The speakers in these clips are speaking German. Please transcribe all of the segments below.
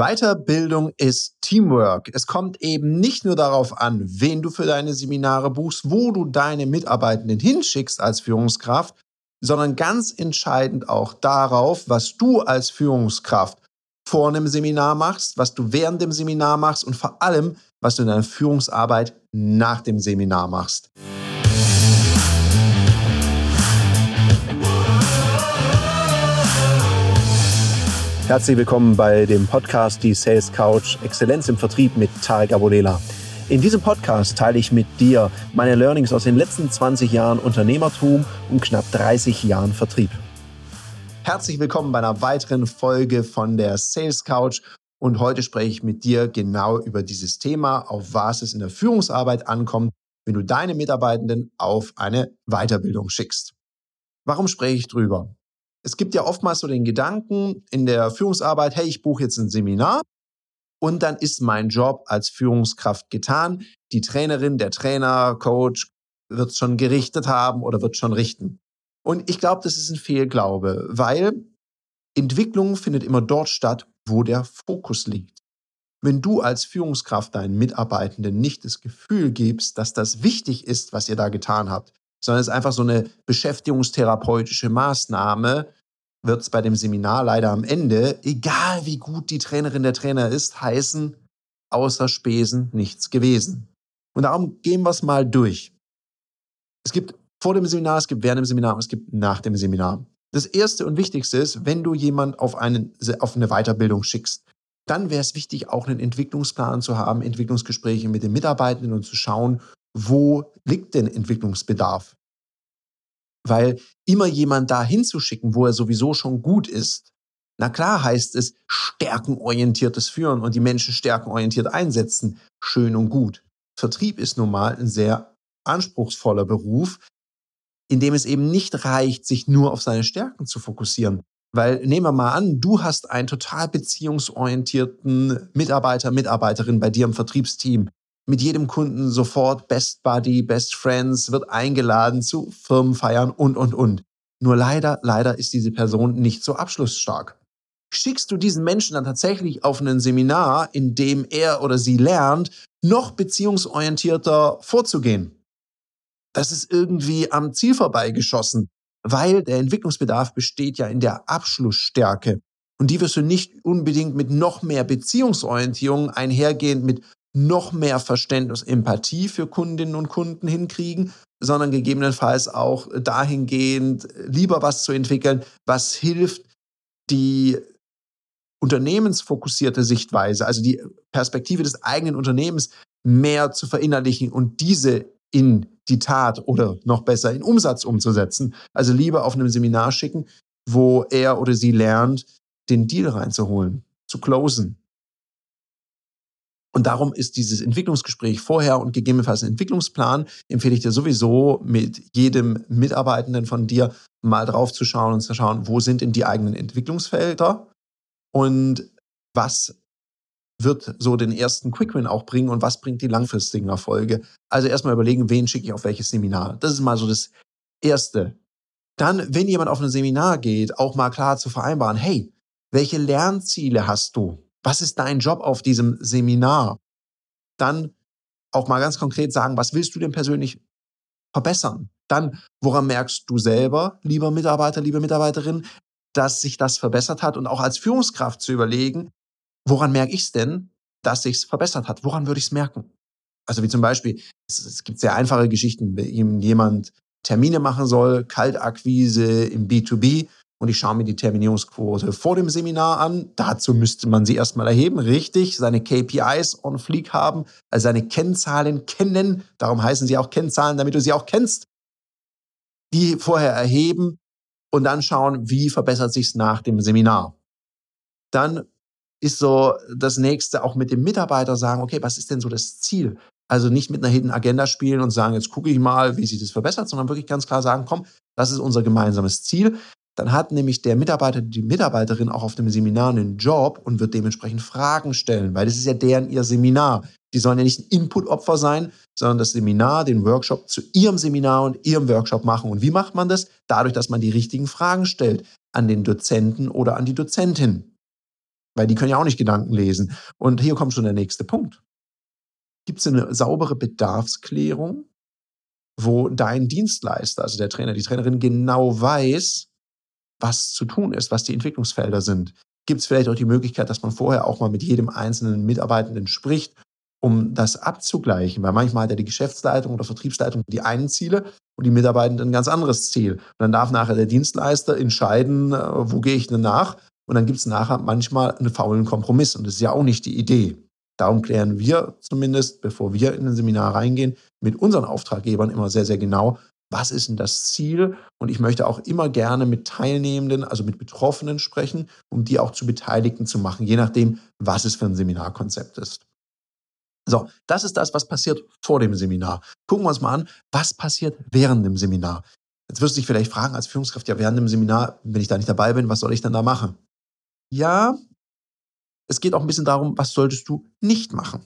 Weiterbildung ist Teamwork. Es kommt eben nicht nur darauf an, wen du für deine Seminare buchst, wo du deine Mitarbeitenden hinschickst als Führungskraft, sondern ganz entscheidend auch darauf, was du als Führungskraft vor einem Seminar machst, was du während dem Seminar machst und vor allem, was du in deiner Führungsarbeit nach dem Seminar machst. Herzlich willkommen bei dem Podcast Die Sales Couch Exzellenz im Vertrieb mit Tarek Abodela. In diesem Podcast teile ich mit dir meine Learnings aus den letzten 20 Jahren Unternehmertum und knapp 30 Jahren Vertrieb. Herzlich willkommen bei einer weiteren Folge von der Sales Couch und heute spreche ich mit dir genau über dieses Thema, auf was es in der Führungsarbeit ankommt, wenn du deine Mitarbeitenden auf eine Weiterbildung schickst. Warum spreche ich drüber? Es gibt ja oftmals so den Gedanken in der Führungsarbeit, hey, ich buche jetzt ein Seminar und dann ist mein Job als Führungskraft getan. Die Trainerin, der Trainer, Coach wird schon gerichtet haben oder wird schon richten. Und ich glaube, das ist ein Fehlglaube, weil Entwicklung findet immer dort statt, wo der Fokus liegt. Wenn du als Führungskraft deinen Mitarbeitenden nicht das Gefühl gibst, dass das wichtig ist, was ihr da getan habt, sondern es ist einfach so eine beschäftigungstherapeutische Maßnahme, wird es bei dem Seminar leider am Ende, egal wie gut die Trainerin der Trainer ist, heißen, außer Spesen nichts gewesen. Und darum gehen wir es mal durch. Es gibt vor dem Seminar, es gibt während dem Seminar und es gibt nach dem Seminar. Das erste und wichtigste ist, wenn du jemand auf, einen, auf eine Weiterbildung schickst, dann wäre es wichtig, auch einen Entwicklungsplan zu haben, Entwicklungsgespräche mit den Mitarbeitenden und zu schauen, wo liegt denn Entwicklungsbedarf? Weil immer jemand da hinzuschicken, wo er sowieso schon gut ist, na klar heißt es stärkenorientiertes Führen und die Menschen stärkenorientiert einsetzen. Schön und gut. Vertrieb ist nun mal ein sehr anspruchsvoller Beruf, in dem es eben nicht reicht, sich nur auf seine Stärken zu fokussieren. Weil nehmen wir mal an, du hast einen total beziehungsorientierten Mitarbeiter, Mitarbeiterin bei dir im Vertriebsteam mit jedem Kunden sofort Best Buddy, Best Friends, wird eingeladen zu Firmenfeiern und, und, und. Nur leider, leider ist diese Person nicht so abschlussstark. Schickst du diesen Menschen dann tatsächlich auf ein Seminar, in dem er oder sie lernt, noch beziehungsorientierter vorzugehen? Das ist irgendwie am Ziel vorbeigeschossen, weil der Entwicklungsbedarf besteht ja in der Abschlussstärke. Und die wirst du nicht unbedingt mit noch mehr Beziehungsorientierung einhergehend mit noch mehr Verständnis, Empathie für Kundinnen und Kunden hinkriegen, sondern gegebenenfalls auch dahingehend lieber was zu entwickeln, was hilft, die unternehmensfokussierte Sichtweise, also die Perspektive des eigenen Unternehmens mehr zu verinnerlichen und diese in die Tat oder noch besser in Umsatz umzusetzen. Also lieber auf einem Seminar schicken, wo er oder sie lernt, den Deal reinzuholen, zu closen, und darum ist dieses Entwicklungsgespräch vorher und gegebenenfalls ein Entwicklungsplan, empfehle ich dir sowieso mit jedem Mitarbeitenden von dir mal drauf zu schauen und zu schauen, wo sind denn die eigenen Entwicklungsfelder und was wird so den ersten Quick-Win auch bringen und was bringt die langfristigen Erfolge. Also erstmal überlegen, wen schicke ich auf welches Seminar. Das ist mal so das Erste. Dann, wenn jemand auf ein Seminar geht, auch mal klar zu vereinbaren, hey, welche Lernziele hast du? Was ist dein Job auf diesem Seminar? Dann auch mal ganz konkret sagen, was willst du denn persönlich verbessern? Dann, woran merkst du selber, lieber Mitarbeiter, liebe Mitarbeiterin, dass sich das verbessert hat und auch als Führungskraft zu überlegen, woran merke ich es denn, dass sich es verbessert hat? Woran würde ich es merken? Also wie zum Beispiel, es, es, gibt sehr einfache Geschichten, wenn jemand Termine machen soll, Kaltakquise im B2B und ich schaue mir die Terminierungsquote vor dem Seminar an. Dazu müsste man sie erstmal erheben, richtig, seine KPIs on fleek haben, also seine Kennzahlen kennen. Darum heißen sie auch Kennzahlen, damit du sie auch kennst. Die vorher erheben und dann schauen, wie verbessert sich's nach dem Seminar. Dann ist so das nächste auch mit dem Mitarbeiter sagen, okay, was ist denn so das Ziel? Also nicht mit einer Hidden Agenda spielen und sagen, jetzt gucke ich mal, wie sich das verbessert, sondern wirklich ganz klar sagen, komm, das ist unser gemeinsames Ziel dann hat nämlich der Mitarbeiter, die Mitarbeiterin auch auf dem Seminar einen Job und wird dementsprechend Fragen stellen, weil das ist ja deren ihr Seminar. Die sollen ja nicht ein Input-Opfer sein, sondern das Seminar, den Workshop zu ihrem Seminar und ihrem Workshop machen. Und wie macht man das? Dadurch, dass man die richtigen Fragen stellt an den Dozenten oder an die Dozentin. weil die können ja auch nicht Gedanken lesen. Und hier kommt schon der nächste Punkt. Gibt es eine saubere Bedarfsklärung, wo dein Dienstleister, also der Trainer, die Trainerin genau weiß, was zu tun ist, was die Entwicklungsfelder sind? Gibt es vielleicht auch die Möglichkeit, dass man vorher auch mal mit jedem einzelnen Mitarbeitenden spricht, um das abzugleichen? Weil manchmal hat ja die Geschäftsleitung oder Vertriebsleitung die einen Ziele und die Mitarbeitenden ein ganz anderes Ziel. Und dann darf nachher der Dienstleister entscheiden, äh, wo gehe ich denn nach? Und dann gibt es nachher manchmal einen faulen Kompromiss. Und das ist ja auch nicht die Idee. Darum klären wir zumindest, bevor wir in ein Seminar reingehen, mit unseren Auftraggebern immer sehr, sehr genau, was ist denn das Ziel? Und ich möchte auch immer gerne mit Teilnehmenden, also mit Betroffenen sprechen, um die auch zu Beteiligten zu machen, je nachdem, was es für ein Seminarkonzept ist. So, das ist das, was passiert vor dem Seminar. Gucken wir uns mal an, was passiert während dem Seminar. Jetzt wirst du dich vielleicht fragen als Führungskraft, ja, während dem Seminar, wenn ich da nicht dabei bin, was soll ich denn da machen? Ja, es geht auch ein bisschen darum, was solltest du nicht machen.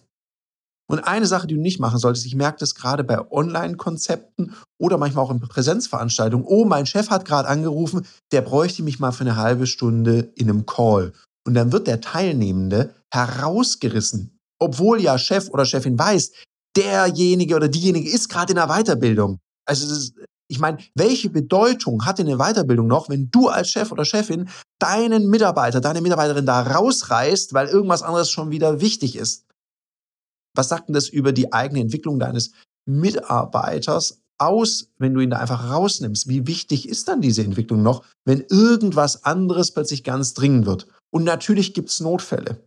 Und eine Sache, die du nicht machen solltest, ich merke das gerade bei Online-Konzepten oder manchmal auch in Präsenzveranstaltungen. Oh, mein Chef hat gerade angerufen, der bräuchte mich mal für eine halbe Stunde in einem Call. Und dann wird der Teilnehmende herausgerissen, obwohl ja Chef oder Chefin weiß, derjenige oder diejenige ist gerade in der Weiterbildung. Also ist, ich meine, welche Bedeutung hat denn eine Weiterbildung noch, wenn du als Chef oder Chefin deinen Mitarbeiter, deine Mitarbeiterin da rausreißt, weil irgendwas anderes schon wieder wichtig ist? Was sagt denn das über die eigene Entwicklung deines Mitarbeiters aus, wenn du ihn da einfach rausnimmst? Wie wichtig ist dann diese Entwicklung noch, wenn irgendwas anderes plötzlich ganz dringend wird? Und natürlich gibt es Notfälle.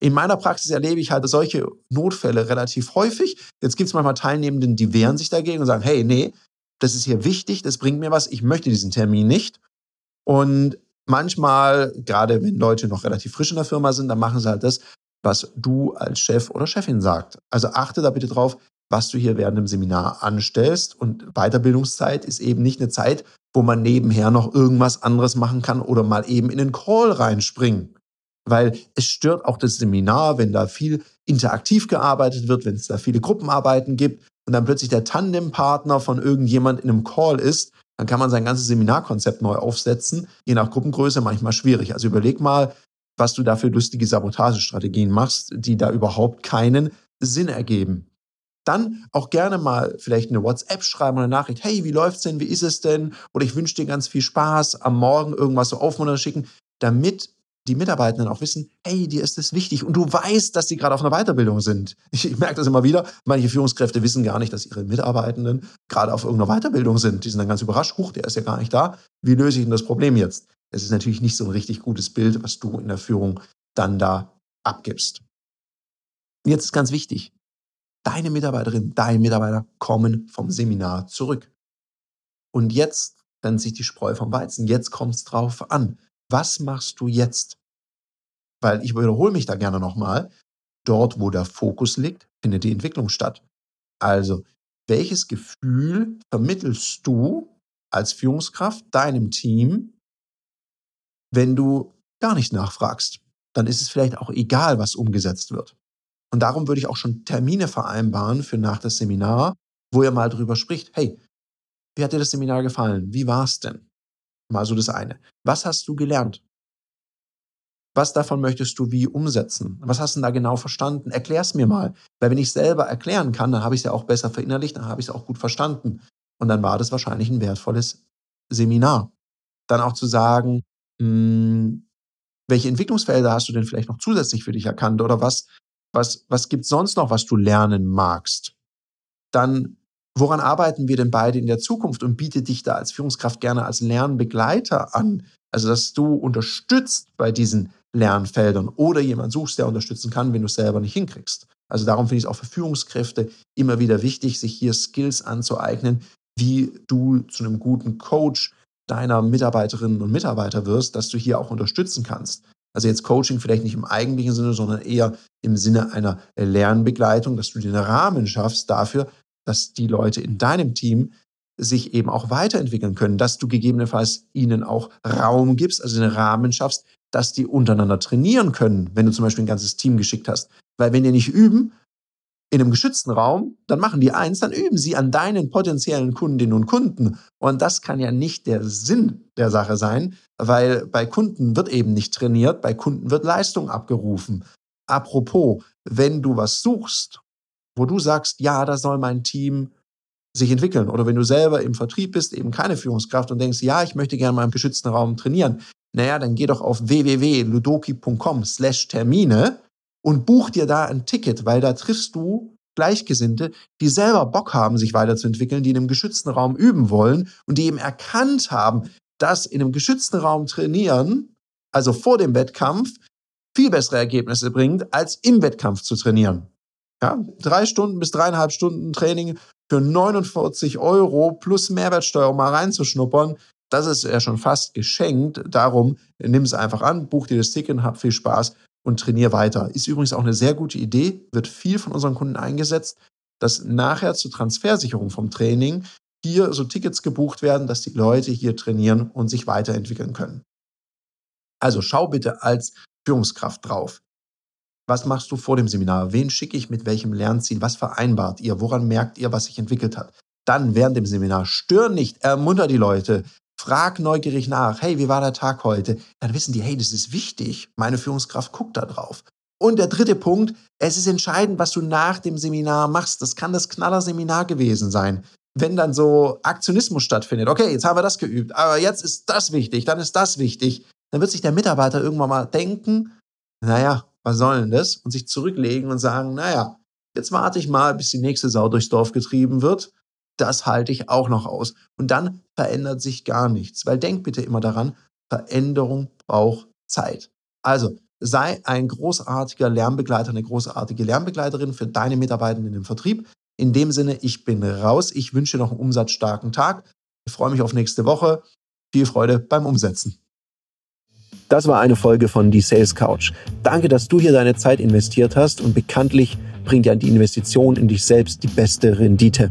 In meiner Praxis erlebe ich halt solche Notfälle relativ häufig. Jetzt gibt es manchmal Teilnehmenden, die wehren sich dagegen und sagen, hey, nee, das ist hier wichtig, das bringt mir was, ich möchte diesen Termin nicht. Und manchmal, gerade wenn Leute noch relativ frisch in der Firma sind, dann machen sie halt das, was du als Chef oder Chefin sagst. Also achte da bitte drauf, was du hier während dem Seminar anstellst. Und Weiterbildungszeit ist eben nicht eine Zeit, wo man nebenher noch irgendwas anderes machen kann oder mal eben in den Call reinspringen. Weil es stört auch das Seminar, wenn da viel interaktiv gearbeitet wird, wenn es da viele Gruppenarbeiten gibt und dann plötzlich der Tandempartner von irgendjemand in einem Call ist, dann kann man sein ganzes Seminarkonzept neu aufsetzen, je nach Gruppengröße manchmal schwierig. Also überleg mal, was du da für lustige Sabotagestrategien machst, die da überhaupt keinen Sinn ergeben. Dann auch gerne mal vielleicht eine WhatsApp schreiben oder eine Nachricht. Hey, wie läuft's denn? Wie ist es denn? Oder ich wünsche dir ganz viel Spaß. Am Morgen irgendwas so aufmuntern schicken, damit die Mitarbeitenden auch wissen, hey, dir ist das wichtig und du weißt, dass sie gerade auf einer Weiterbildung sind. Ich, merke das immer wieder. Manche Führungskräfte wissen gar nicht, dass ihre Mitarbeitenden gerade auf irgendeiner Weiterbildung sind. Die sind dann ganz überrascht. Huch, der ist ja gar nicht da. Wie löse ich denn das Problem jetzt? Es ist natürlich nicht so ein richtig gutes Bild, was du in der Führung dann da abgibst. Jetzt ist ganz wichtig, deine Mitarbeiterin, dein Mitarbeiter kommen vom Seminar zurück. Und jetzt trennt sich die Spreu vom Weizen. Jetzt kommt es drauf an. Was machst du jetzt? Weil ich wiederhole mich da gerne nochmal. Dort, wo der Fokus liegt, findet die Entwicklung statt. Also, welches Gefühl vermittelst du als Führungskraft deinem Team, wenn du gar nicht nachfragst, dann ist es vielleicht auch egal, was umgesetzt wird. Und darum würde ich auch schon Termine vereinbaren für nach das Seminar, wo ihr mal drüber spricht. Hey, wie hat dir das Seminar gefallen? Wie war es denn? Mal so das eine. Was hast du gelernt? Was davon möchtest du wie umsetzen? Was hast du da genau verstanden? Erklär es mir mal. Weil wenn ich selber erklären kann, dann habe ich es ja auch besser verinnerlicht, dann habe ich es auch gut verstanden. Und dann war das wahrscheinlich ein wertvolles Seminar. Dann auch zu sagen, hm, welche Entwicklungsfelder hast du denn vielleicht noch zusätzlich für dich erkannt oder was, was, was gibt es sonst noch, was du lernen magst? Dann, woran arbeiten wir denn beide in der Zukunft und biete dich da als Führungskraft gerne als Lernbegleiter an? Also, dass du unterstützt bei diesen Lernfeldern oder jemand suchst, der unterstützen kann, wenn du es selber nicht hinkriegst. Also darum finde ich es auch für Führungskräfte immer wieder wichtig, sich hier Skills anzueignen, wie du zu einem guten Coach, deiner Mitarbeiterinnen und Mitarbeiter wirst, dass du hier auch unterstützen kannst. Also jetzt Coaching vielleicht nicht im eigentlichen Sinne, sondern eher im Sinne einer Lernbegleitung, dass du den Rahmen schaffst dafür, dass die Leute in deinem Team sich eben auch weiterentwickeln können, dass du gegebenenfalls ihnen auch Raum gibst, also den Rahmen schaffst, dass die untereinander trainieren können, wenn du zum Beispiel ein ganzes Team geschickt hast. Weil wenn die nicht üben, in einem geschützten Raum, dann machen die eins, dann üben sie an deinen potenziellen Kundinnen und Kunden. Und das kann ja nicht der Sinn der Sache sein, weil bei Kunden wird eben nicht trainiert, bei Kunden wird Leistung abgerufen. Apropos, wenn du was suchst, wo du sagst, ja, da soll mein Team sich entwickeln. Oder wenn du selber im Vertrieb bist, eben keine Führungskraft und denkst, ja, ich möchte gerne mal im geschützten Raum trainieren. Naja, dann geh doch auf www.ludoki.com slash Termine und buch dir da ein Ticket, weil da triffst du Gleichgesinnte, die selber Bock haben, sich weiterzuentwickeln, die in einem geschützten Raum üben wollen und die eben erkannt haben, dass in einem geschützten Raum trainieren, also vor dem Wettkampf, viel bessere Ergebnisse bringt, als im Wettkampf zu trainieren. Ja, drei Stunden bis dreieinhalb Stunden Training für 49 Euro plus Mehrwertsteuer um mal reinzuschnuppern, das ist ja schon fast geschenkt. Darum nimm es einfach an, buch dir das Ticket, hab viel Spaß und trainier weiter. Ist übrigens auch eine sehr gute Idee, wird viel von unseren Kunden eingesetzt, dass nachher zur Transfersicherung vom Training hier so Tickets gebucht werden, dass die Leute hier trainieren und sich weiterentwickeln können. Also schau bitte als Führungskraft drauf. Was machst du vor dem Seminar? Wen schicke ich mit welchem Lernziel? Was vereinbart ihr? Woran merkt ihr, was sich entwickelt hat? Dann während dem Seminar stör nicht, ermunter die Leute, frag neugierig nach. Hey, wie war der Tag heute? Dann wissen die, hey, das ist wichtig. Meine Führungskraft guckt da drauf. Und der dritte Punkt, es ist entscheidend, was du nach dem Seminar machst. Das kann das Knaller-Seminar gewesen sein. Wenn dann so Aktionismus stattfindet, okay, jetzt haben wir das geübt, aber jetzt ist das wichtig, dann ist das wichtig, dann wird sich der Mitarbeiter irgendwann mal denken, naja, was soll denn das? Und sich zurücklegen und sagen, naja, jetzt warte ich mal, bis die nächste Sau durchs Dorf getrieben wird. Das halte ich auch noch aus. Und dann verändert sich gar nichts. Weil denk bitte immer daran, Veränderung braucht Zeit. Also sei ein großartiger Lernbegleiter, eine großartige Lernbegleiterin für deine Mitarbeitenden im Vertrieb. In dem Sinne, ich bin raus. Ich wünsche dir noch einen umsatzstarken Tag. Ich freue mich auf nächste Woche. Viel Freude beim Umsetzen. Das war eine Folge von Die Sales Couch. Danke, dass du hier deine Zeit investiert hast und bekanntlich bringt ja die Investition in dich selbst die beste Rendite.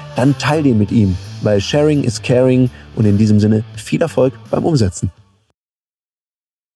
dann teile den mit ihm, weil Sharing is Caring und in diesem Sinne viel Erfolg beim Umsetzen.